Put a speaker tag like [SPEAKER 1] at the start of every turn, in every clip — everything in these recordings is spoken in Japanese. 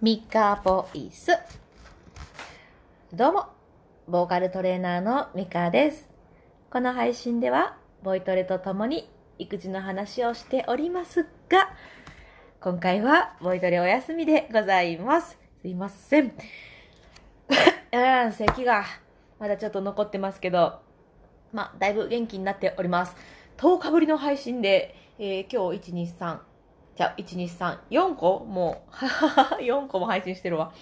[SPEAKER 1] ミカボイス。どうも、ボーカルトレーナーのミカです。この配信では、ボイトレとともに育児の話をしておりますが、今回はボイトレお休みでございます。すいません。うん、咳がまだちょっと残ってますけど、まあ、だいぶ元気になっております。10日ぶりの配信で、えー今日1、2、3、じゃあ、1、2、3、4個もう、4個も配信してるわ。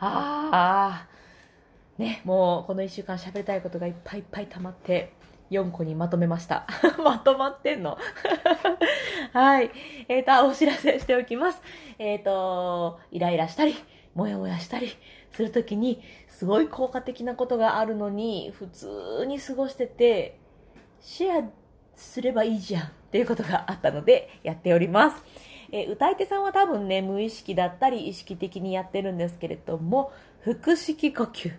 [SPEAKER 1] ああ、ね、もうこの1週間喋りたいことがいっぱいいっぱい溜まって、4個にまとめました。まとまってんの はい。えっ、と、お知らせしておきます。えっ、と、イライラしたり、もやもやしたりするときに、すごい効果的なことがあるのに、普通に過ごしてて、シェアすればいいじゃんっていうことがあったので、やっております。え歌い手さんは多分ね、無意識だったり意識的にやってるんですけれども、腹式呼吸。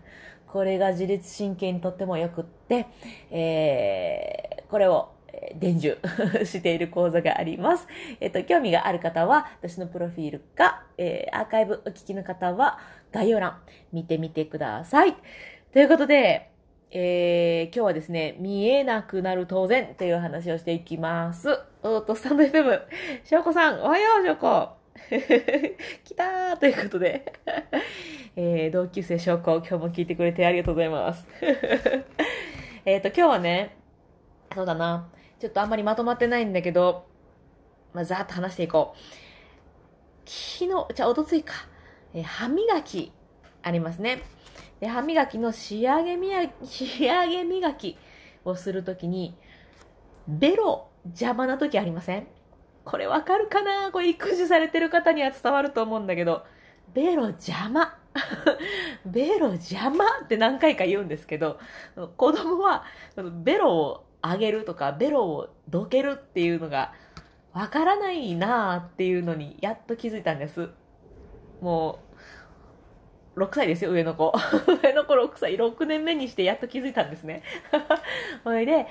[SPEAKER 1] これが自律神経にとってもよくって、えーこれを伝授 している講座があります。えっ、と、興味がある方は、私のプロフィールか、えーアーカイブお聞きの方は、概要欄見てみてください。ということで、えー今日はですね、見えなくなる当然という話をしていきます。おっと、スタンド FM、しょうこさん、おはよう、しょうこ。来たーということで、えー同級生しょうこ、今日も聞いてくれてありがとうございます。えっと、今日はね、そうだな、ちょっとあんまりまとまってないんだけど、まあ、ざーっと話していこう。昨日、じゃあ、おとついか、えー歯磨きありますね。で、歯磨きの仕上げみや、仕上げ磨きをするときに、ベロ邪魔なときありません？これわかるかな？これ育児されてる方には伝わると思うんだけど、ベロ邪魔。ベロ邪魔って何回か言うんですけど、子供はベロを上げるとか、ベロをどけるっていうのがわからないなーっていうのにやっと気づいたんです。もう、6歳ですよ、上の子。上の子6歳、6年目にしてやっと気づいたんですね。ほいで、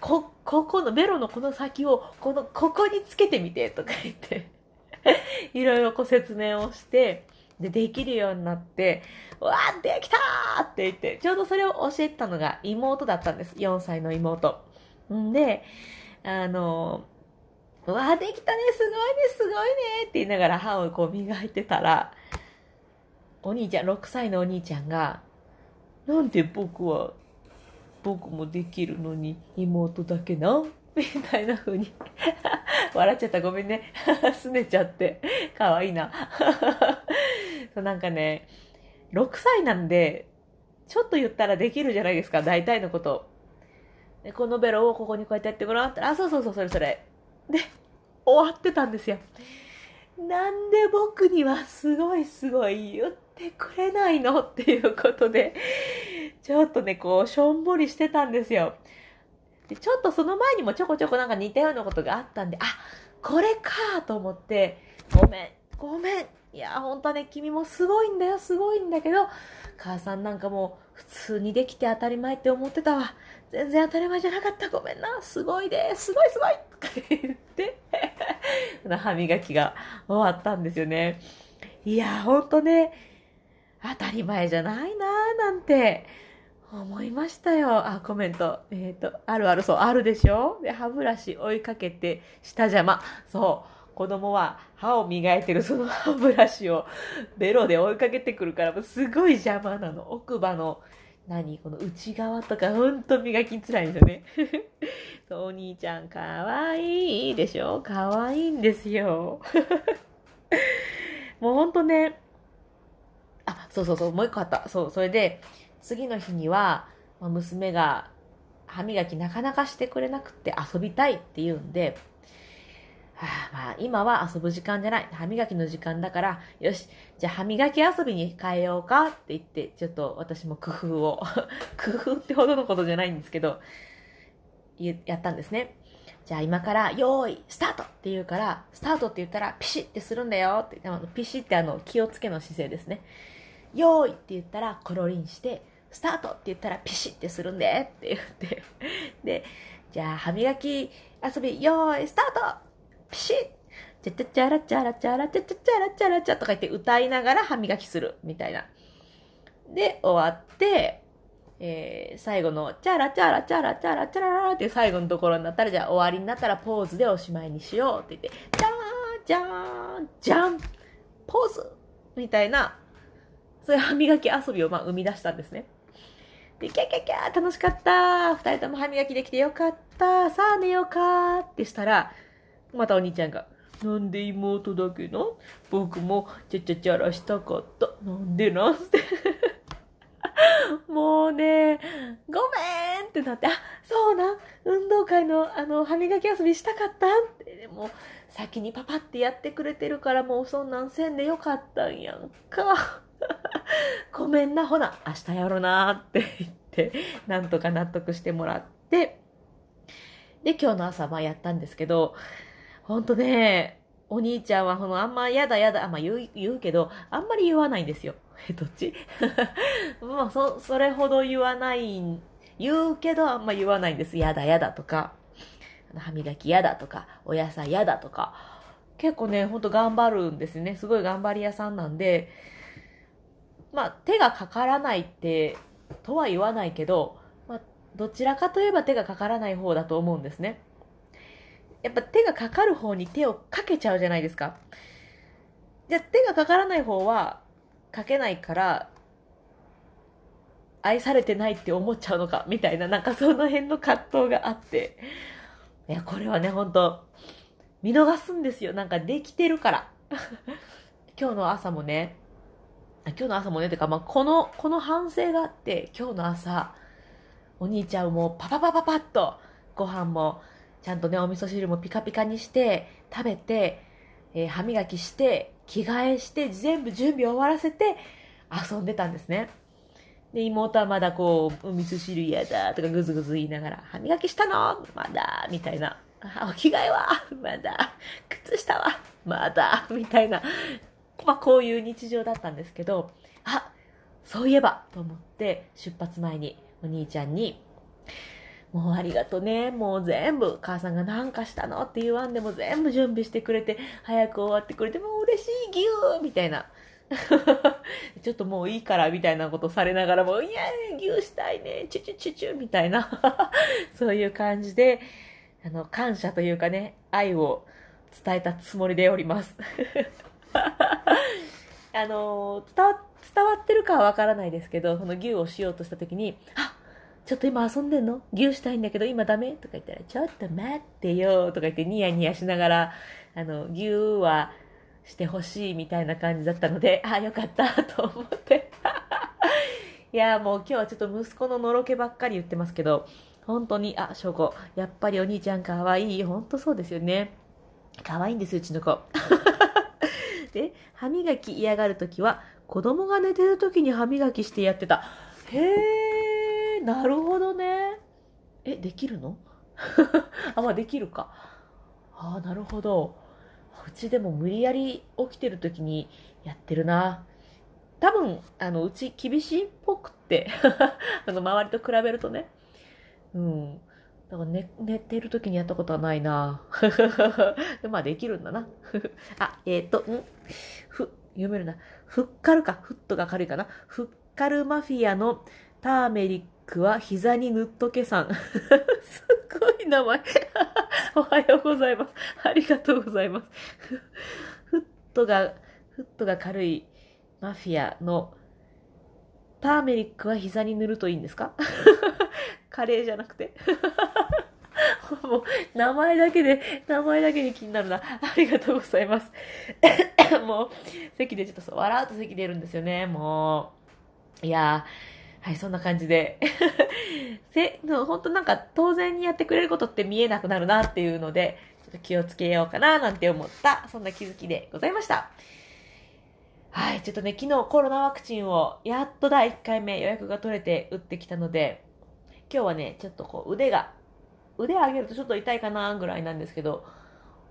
[SPEAKER 1] こ、ここの、ベロのこの先を、この、ここにつけてみて、とか言って、いろいろこう説明をして、で、できるようになって、わー、できたーって言って、ちょうどそれを教えたのが妹だったんです。4歳の妹。んで、あの、わー、できたね、すごいね、すごいねって言いながら歯をこう磨いてたら、お兄ちゃん、6歳のお兄ちゃんが、なんで僕は、僕もできるのに妹だけな？みたいな風に 笑っちゃった。ごめんね。すねちゃって。かわいいな。そうなんかね、6歳なんで、ちょっと言ったらできるじゃないですか。大体のこと。で、このベロをここにこうやってやってごらんってあ、そうそうそう、それそれ。で、終わってたんですよ。なんで僕にはすごいすごい言ってくれないの？っていうことで、ちょっとね、こう、しょんぼりしてたんですよ。でちょっとその前にもちょこちょこなんか似たようなことがあったんで、あ、これかと思って、ごめん、ごめん。いや、本当はね、君もすごいんだよ、すごいんだけど、母さんなんかもう普通にできて当たり前って思ってたわ。全然当たり前じゃなかった。ごめんな。すごいです。すごいすごいとか言って、歯磨きが終わったんですよね。いや、ほんとね、当たり前じゃないなぁなんて思いましたよ。あ、コメント。えっ、と、あるある、そう、あるでしょ？で、歯ブラシ追いかけて、下邪魔。そう。子供は歯を磨いてるその歯ブラシをベロで追いかけてくるから、すごい邪魔なの。奥歯の、何？この内側とかほんと磨きづらいんですよね。そうお兄ちゃんかわいいでしょ？かわいいんですよ。もうほんとね、そうそうそう、もう一個あった。そう、それで、次の日には、ま娘が歯磨きなかなかしてくれなくて遊びたいって言うんで、はあ、まあ今は遊ぶ時間じゃない。歯磨きの時間だから、よし、じゃあ歯磨き遊びに変えようかって言って、ちょっと私も工夫を、工夫ってほどのことじゃないんですけど、やったんですね。じゃあ今から、用意、スタートって言うから、スタートって言ったら、ピシッってするんだよって、あのピシッってあの、気をつけの姿勢ですね。用意って言ったら、コロリンして、スタートって言ったら、ピシッってするんでって言って。で、じゃあ歯磨き遊び、用意、スタートピシッチャチャチャラチャラチャラチャチャチャラチャラチャとか言って歌いながら歯磨きするみたいな。で、終わって、えー、最後の、チャラチャラチャラチャラチャラっていう最後のところになったら、じゃあ終わりになったらポーズでおしまいにしようって言って、じゃーん、じゃーん、じゃん、ポーズみたいな、そういう歯磨き遊びをまあ生み出したんですね。で、キャキャキャ楽しかった二人とも歯磨きできてよかったさあ寝ようかってしたら、またお兄ちゃんが、なんで妹だけな僕もちゃちゃちゃらしたかった。なんでなんって。もうね、ごめんってなって、あ、そうな、運動会のあの、歯磨き遊びしたかったって、でも、先にパパってやってくれてるからもうそんなんせんでよかったんやんか。ごめんな、ほな、明日やろなって言って、なんとか納得してもらって、で、今日の朝、まあやったんですけど、ほんとね、お兄ちゃんは、この、あんまやだやだ、あんま言う、言うけど、あんまり言わないんですよ。え、どっち？まあ、そ、それほど言わない、言うけど、あんま言わないんです。やだやだとか、歯磨きやだとか、お野菜やだとか。結構ね、ほんと頑張るんですね。すごい頑張り屋さんなんで、まあ、手がかからないって、とは言わないけど、まあ、どちらかといえば手がかからない方だと思うんですね。やっぱ手がかかる方に手をかけちゃうじゃないですか。じゃ手がかからない方はかけないから愛されてないって思っちゃうのかみたいななんかその辺の葛藤があっていやこれはね本当見逃すんですよなんかできてるから 今日の朝もね今日の朝もねてか、まあ、このこの反省があって今日の朝お兄ちゃんもパパパパパッとご飯もちゃんとね、お味噌汁もピカピカにして、食べて、えー、歯磨きして、着替えして、全部準備終わらせて、遊んでたんですね。で、妹はまだこう、お味噌汁嫌だとかぐずぐず言いながら、歯磨きしたの？まだみたいな。お着替えは？まだ。靴下は？まだみたいな。まあ、こういう日常だったんですけど、あ、そういえばと思って、出発前にお兄ちゃんに、もうありがとね。もう全部、母さんが何かしたのって言わんでも全部準備してくれて、早く終わってくれて、もう嬉しい、ぎゅーみたいな。ちょっともういいから、みたいなことされながらも、いや、ぎゅーしたいね、チュチュチュチュ、みたいな。そういう感じで、あの、感謝というかね、愛を伝えたつもりでおります。あの伝わ、伝わってるかはわからないですけど、その牛をしようとした時に、あちょっと今遊んでんの？牛したいんだけど今ダメ？とか言ったら、ちょっと待ってよとか言ってニヤニヤしながら、あの、牛はしてほしいみたいな感じだったので、ああ、よかったと思って。いや、もう今日はちょっと息子ののろけばっかり言ってますけど、本当に、あ、翔子、やっぱりお兄ちゃんかわいい。本当そうですよね。かわいいんです、うちの子。で、歯磨き嫌がるときは、子供が寝てるときに歯磨きしてやってた。へー。なるほどね。え、できるの？あ、まあできるか。ああ、なるほど。うちでも無理やり起きてる時にやってるな。多分、あの、うち厳しいっぽくって あの、周りと比べるとね。うん。だから寝、寝てる時にやったことはないな。まあできるんだな。あ、えっ、ー、と、ん？ふ、読めるな。ふっかるか。フットが軽いかな。ふっかるマフィアのターメリックは膝に塗 っとけさん。すごい名前。おはようございます。ありがとうございます。フットが、フットが軽いマフィアのターメリックは膝に塗るといいんですか？カレーじゃなくてもう、名前だけで、名前だけで気になるな。ありがとうございます。もう、席でちょっとそう、笑うと席出るんですよね、もう。いやー、はい、そんな感じで せ、本当なんか当然にやってくれることって見えなくなるなっていうので、ちょっと気をつけようかななんて思った、そんな気づきでございました。はい、ちょっとね、昨日コロナワクチンをやっと第1回目予約が取れて打ってきたので、今日はね、ちょっとこう腕が、腕上げるとちょっと痛いかなぐらいなんですけど、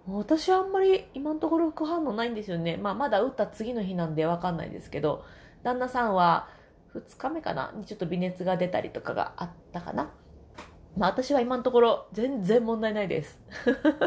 [SPEAKER 1] 私はあんまり今のところ副反応ないんですよね。まあまだ打った次の日なんでわかんないですけど、旦那さんは2日目かなにちょっと微熱が出たりとかがあったかな。まあ私は今のところ全然問題ないです。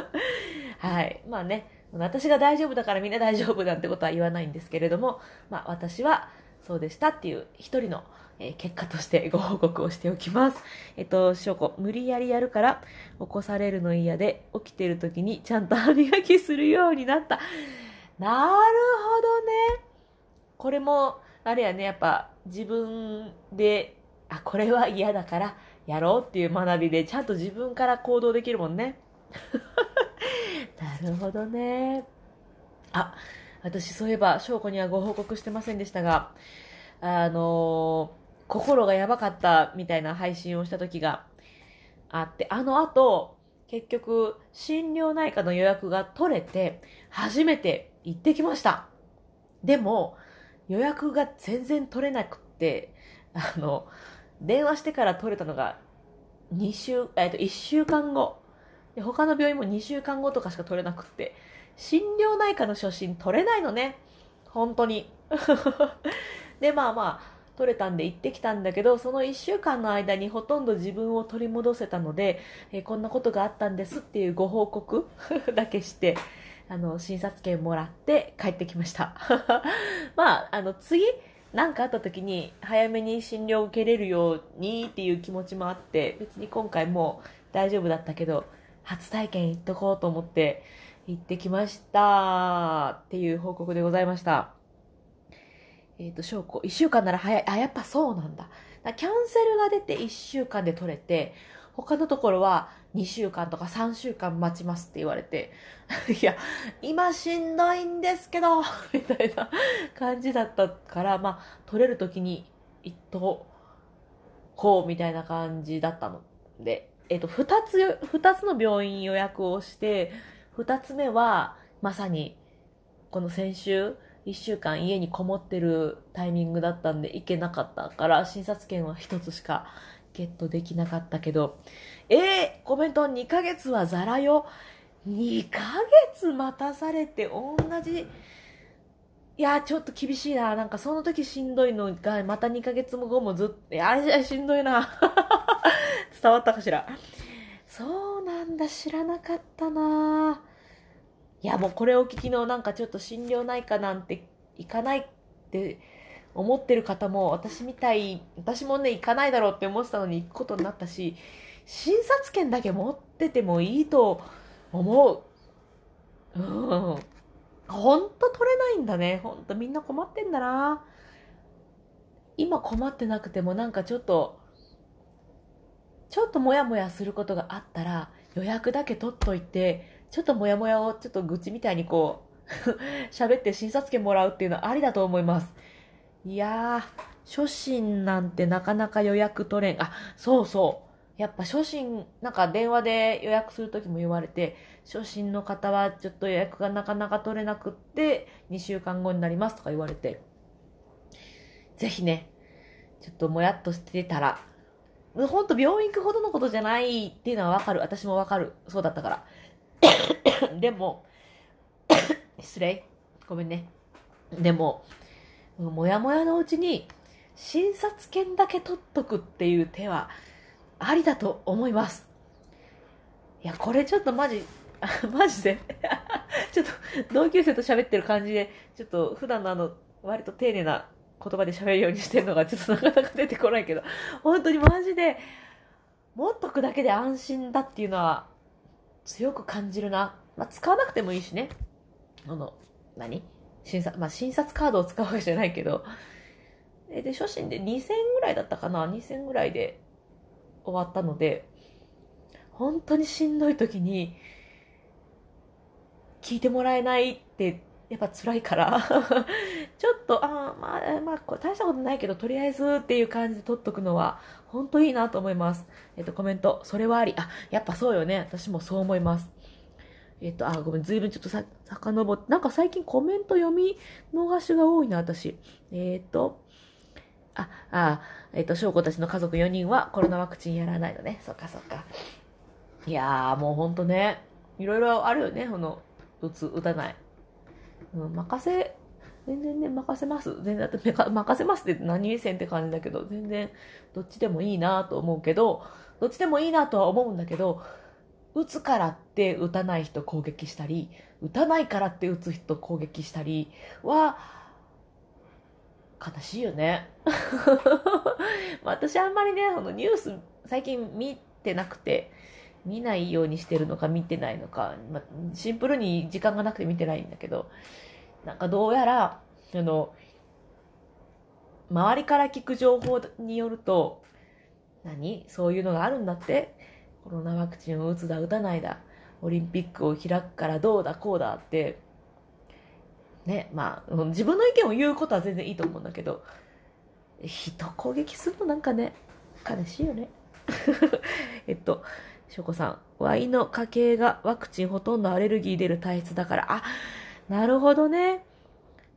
[SPEAKER 1] はい。まあね、私が大丈夫だからみんな大丈夫なんてことは言わないんですけれども、まあ私はそうでしたっていう一人のえ結果としてご報告をしておきます。えっと、しょうこ、無理やりやるから起こされるの嫌で、起きてる時にちゃんと歯磨きするようになった。なるほどね。これも、あれやね、やっぱ自分で、あ、これは嫌だからやろうっていう学びで、ちゃんと自分から行動できるもんね。なるほどね。あ、私そういえば、翔子にはご報告してませんでしたが、あのー心がやばかったみたいな配信をした時があって、あの後、結局、心療内科の予約が取れて、初めて行ってきました。でも、予約が全然取れなくって、あの、電話してから取れたのが、2週、えっと、1週間後。他の病院も2週間後とかしか取れなくって、心療内科の初診取れないのね。本当に。で、まあまあ、取れたんで行ってきたんだけど、その1週間の間にほとんど自分を取り戻せたので、えー、こんなことがあったんですっていうご報告 だけして、あの、診察券もらって帰ってきました。まあ、あの、次、何かあった時に早めに診療を受けれるようにっていう気持ちもあって、別に今回も大丈夫だったけど、初体験行っとこうと思って行ってきましたっていう報告でございました。えっ、ー、と、証拠、1週間なら早い。あ、やっぱそうなんだ。だキャンセルが出て1週間で取れて、他のところは2週間とか3週間待ちますって言われて、いや、今しんどいんですけど、みたいな感じだったから、まあ、取れる時に一等、こうみたいな感じだったので、えっ、ー、と、二つ、二つの病院予約をして、二つ目は、まさに、この先週、1週間家にこもってるタイミングだったんで行けなかったから診察券は1つしかゲットできなかったけど。えー、コメント2ヶ月はザラよ。2ヶ月待たされて同じ。いやちょっと厳しいな。なんかその時しんどいのがまた2ヶ月後もずっといやしんどいな。伝わったかしら。そうなんだ。知らなかったな。いやもうこれを聞きのなんかちょっと心療内科なんて行かないって思ってる方も私みたい私もね行かないだろうって思ってたのに行くことになったし診察券だけ持っててもいいと思う。うん。ほんと取れないんだね。ほんとみんな困ってんだな。今困ってなくてもなんかちょっとちょっとモヤモヤすることがあったら予約だけ取っといてちょっとモヤモヤをちょっと愚痴みたいにこう 喋って診察券もらうっていうのはありだと思います。いやー、初診なんてなかなか予約取れん。あ、そうそう。やっぱ初診、なんか電話で予約するときも言われて、初診の方はちょっと予約がなかなか取れなくって、2週間後になりますとか言われて、ぜひね、ちょっともやっとしてたら、ほんと病院行くほどのことじゃないっていうのはわかる。私もわかる。そうだったから。でも、失礼。ごめんね。でも、もやもやのうちに、診察券だけ取っとくっていう手は、ありだと思います。いや、これちょっとマジ、マジで ちょっと同級生と喋ってる感じで、ちょっと普段のあの、割と丁寧な言葉で喋るようにしてるのがちょっとなかなか出てこないけど、本当にマジで、持っとくだけで安心だっていうのは強く感じるな。まあ、使わなくてもいいしね。あの、何？診察、まあ、診察カードを使うわけじゃないけど。で、初心で2000ぐらいだったかな ?2000 ぐらいで終わったので、本当にしんどい時に、聞いてもらえないってやっぱ辛いから ちょっと、あまあ、まあ、大したことないけど、とりあえずっていう感じで撮っとくのは、本当いいなと思います。えっと、コメント、それはあり。あ、やっぱそうよね。私もそう思います。えっと、あ、ごめん、ずいぶんちょっとさ、遡って、なんか最近コメント読み逃しが多いな、私。えっと、あ、あ、えっと、翔子たちの家族4人はコロナワクチンやらないのね。そっかそっか。いやー、もうほんとね、いろいろあるよね、この、打つ、打たない。うん、任せ、全然ね、任せます。全然、だって任せますって何せんって感じだけど、全然どっちでもいいなと思うけど、どっちでもいいなとは思うんだけど、打つからって打たない人攻撃したり、打たないからって打つ人攻撃したりは、悲しいよね。私あんまりね、このニュース最近見てなくて、見ないようにしてるのか見てないのか、ま、シンプルに時間がなくて見てないんだけど、なんかどうやら、あの、周りから聞く情報によると、何？そういうのがあるんだって？コロナワクチンを打つだ打たないだオリンピックを開くからどうだこうだってねまあ自分の意見を言うことは全然いいと思うんだけど人攻撃するのなんかね悲しいよね。えっと翔子さんワイの家系がワクチンほとんどアレルギー出る体質だからあなるほどね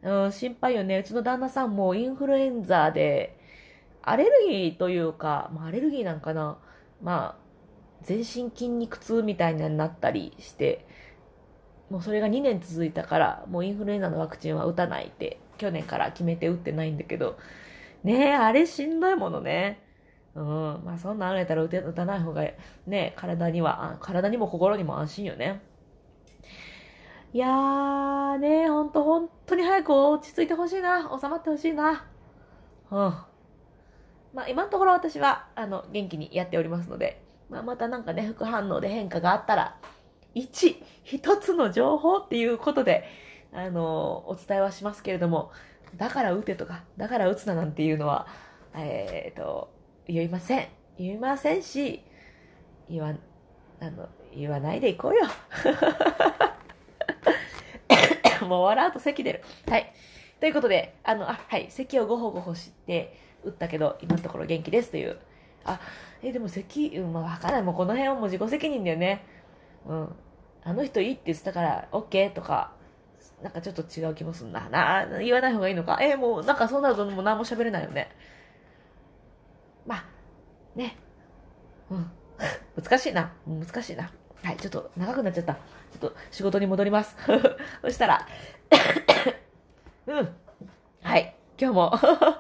[SPEAKER 1] うん、心配よね。うちの旦那さんもインフルエンザで、アレルギーというか、まあ、アレルギーなんかな。まあ、全身筋肉痛みたいになったりして、もうそれが2年続いたから、もうインフルエンザのワクチンは打たないって、去年から決めて打ってないんだけど、ねえ、あれしんどいものね。うん。まあそんなんあれたら打て打たない方が、ね、体には、体にも心にも安心よね。いやーね、ほんと本当に早く落ち着いてほしいな。収まってほしいな。うん。まあ今のところ私は、あの、元気にやっておりますので、まあまたなんかね、副反応で変化があったら、1、一つの情報っていうことで、あの、お伝えはしますけれども、だから打てとか、だから打つななんていうのは、えっ、ー、と、言いません。言いませんし、言わ、あの、言わないでいこうよ。もう笑うと咳出る。はい。ということで、あの、あ、はい、咳をごほごほして打ったけど、今のところ元気ですという。あ、え、でも咳、うん、まあわかんない。もうこの辺はもう自己責任だよね。うん。あの人いいって言ってたから、OK とか、なんかちょっと違う気もすんな。な、言わない方がいいのか。えもうなんかそうなるともう何も喋れないよね。ね。うん。難しいな。難しいな。はい、ちょっと長くなっちゃった。ちょっと仕事に戻ります。そしたら、うん。はい。今日も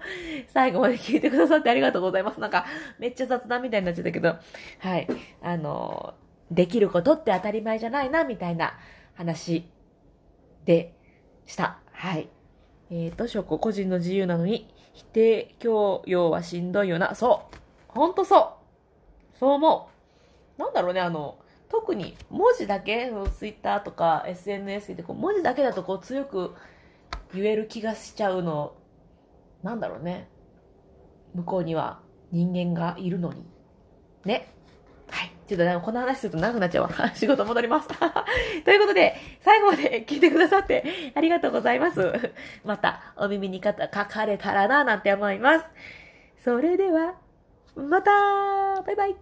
[SPEAKER 1] 最後まで聞いてくださってありがとうございます。なんか、めっちゃ雑談みたいになっちゃったけど、はい。あの、できることって当たり前じゃないな、みたいな話でした。はい。えっ、ー、と、証拠個人の自由なのに、否定強要はしんどいよな。そう。ほんとそう。そう思う。なんだろうね、あの、特に文字だけ、ツイッターとか SNS でこう文字だけだとこう強く言える気がしちゃうの、なんだろうね。向こうには人間がいるのに。ね。はい。ちょっとね、この話すると長くなっちゃうわ。仕事戻ります。ということで、最後まで聞いてくださってありがとうございます。またお耳にかかれたらな、なんて思います。それでは、またバイバイ。